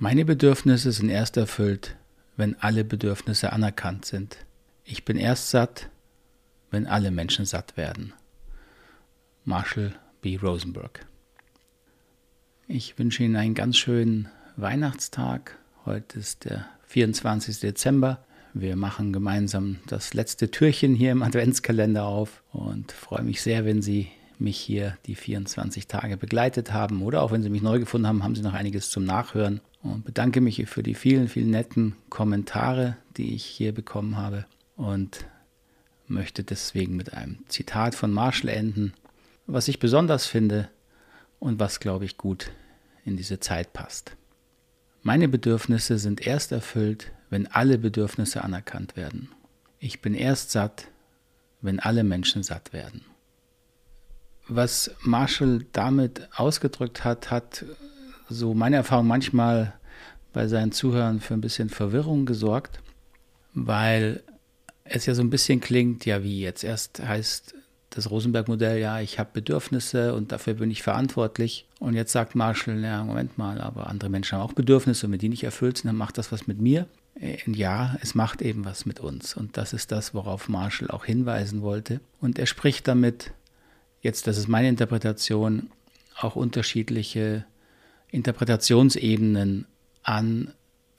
Meine Bedürfnisse sind erst erfüllt, wenn alle Bedürfnisse anerkannt sind. Ich bin erst satt, wenn alle Menschen satt werden. Marshall B. Rosenberg. Ich wünsche Ihnen einen ganz schönen Weihnachtstag. Heute ist der 24. Dezember. Wir machen gemeinsam das letzte Türchen hier im Adventskalender auf und freue mich sehr, wenn Sie mich hier die 24 Tage begleitet haben oder auch wenn Sie mich neu gefunden haben, haben Sie noch einiges zum Nachhören und bedanke mich für die vielen, vielen netten Kommentare, die ich hier bekommen habe und möchte deswegen mit einem Zitat von Marshall enden, was ich besonders finde und was, glaube ich, gut in diese Zeit passt. Meine Bedürfnisse sind erst erfüllt, wenn alle Bedürfnisse anerkannt werden. Ich bin erst satt, wenn alle Menschen satt werden was Marshall damit ausgedrückt hat, hat so meine Erfahrung manchmal bei seinen Zuhörern für ein bisschen Verwirrung gesorgt, weil es ja so ein bisschen klingt, ja wie jetzt erst heißt das Rosenberg-Modell, ja, ich habe Bedürfnisse und dafür bin ich verantwortlich. Und jetzt sagt Marshall, ja, Moment mal, aber andere Menschen haben auch Bedürfnisse und wenn die nicht erfüllt sind, dann macht das was mit mir. Ja, es macht eben was mit uns. Und das ist das, worauf Marshall auch hinweisen wollte. Und er spricht damit jetzt, das ist meine Interpretation, auch unterschiedliche Interpretationsebenen an,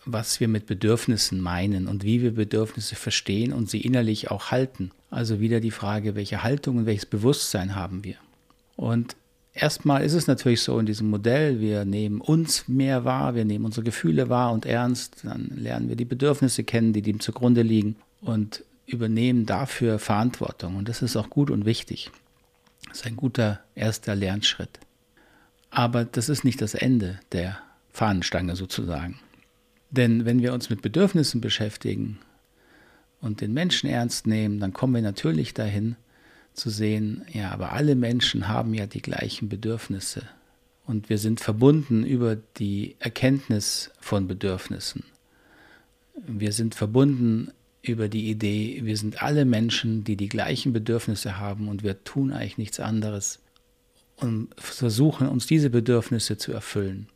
was wir mit Bedürfnissen meinen und wie wir Bedürfnisse verstehen und sie innerlich auch halten. Also wieder die Frage, welche Haltung und welches Bewusstsein haben wir. Und erstmal ist es natürlich so in diesem Modell, wir nehmen uns mehr wahr, wir nehmen unsere Gefühle wahr und ernst, dann lernen wir die Bedürfnisse kennen, die dem zugrunde liegen und übernehmen dafür Verantwortung. Und das ist auch gut und wichtig. Das ist ein guter erster Lernschritt. Aber das ist nicht das Ende der Fahnenstange sozusagen. Denn wenn wir uns mit Bedürfnissen beschäftigen und den Menschen ernst nehmen, dann kommen wir natürlich dahin zu sehen, ja, aber alle Menschen haben ja die gleichen Bedürfnisse. Und wir sind verbunden über die Erkenntnis von Bedürfnissen. Wir sind verbunden über die Idee, wir sind alle Menschen, die die gleichen Bedürfnisse haben und wir tun eigentlich nichts anderes und versuchen uns diese Bedürfnisse zu erfüllen.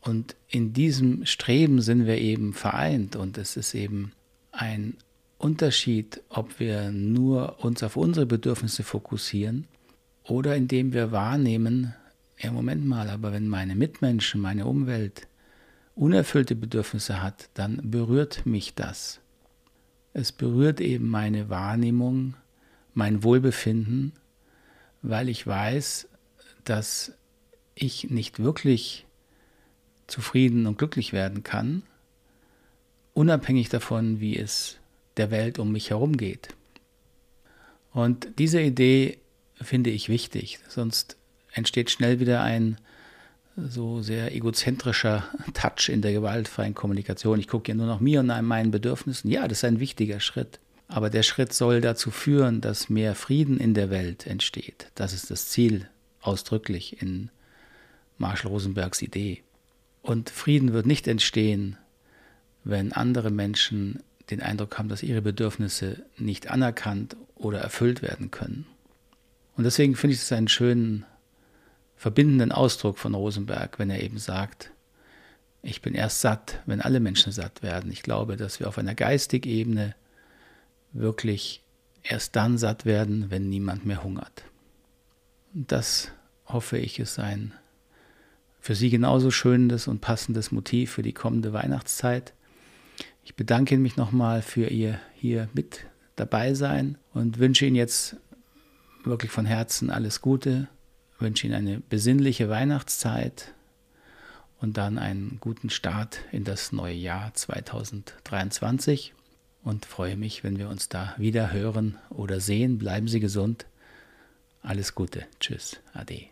Und in diesem Streben sind wir eben vereint und es ist eben ein Unterschied, ob wir nur uns auf unsere Bedürfnisse fokussieren oder indem wir wahrnehmen, ja Moment mal, aber wenn meine Mitmenschen, meine Umwelt unerfüllte Bedürfnisse hat, dann berührt mich das. Es berührt eben meine Wahrnehmung, mein Wohlbefinden, weil ich weiß, dass ich nicht wirklich zufrieden und glücklich werden kann, unabhängig davon, wie es der Welt um mich herum geht. Und diese Idee finde ich wichtig, sonst entsteht schnell wieder ein so sehr egozentrischer Touch in der gewaltfreien Kommunikation. Ich gucke ja nur nach mir und nach meinen Bedürfnissen. Ja, das ist ein wichtiger Schritt. Aber der Schritt soll dazu führen, dass mehr Frieden in der Welt entsteht. Das ist das Ziel ausdrücklich in Marshall Rosenbergs Idee. Und Frieden wird nicht entstehen, wenn andere Menschen den Eindruck haben, dass ihre Bedürfnisse nicht anerkannt oder erfüllt werden können. Und deswegen finde ich es einen schönen verbindenden Ausdruck von Rosenberg, wenn er eben sagt, ich bin erst satt, wenn alle Menschen satt werden. Ich glaube, dass wir auf einer geistigen Ebene wirklich erst dann satt werden, wenn niemand mehr hungert. Das hoffe ich, ist ein für Sie genauso schönes und passendes Motiv für die kommende Weihnachtszeit. Ich bedanke mich nochmal für Ihr hier mit dabei sein und wünsche Ihnen jetzt wirklich von Herzen alles Gute, wünsche Ihnen eine besinnliche Weihnachtszeit und dann einen guten Start in das neue Jahr 2023 und freue mich, wenn wir uns da wieder hören oder sehen. Bleiben Sie gesund. Alles Gute. Tschüss. Ade.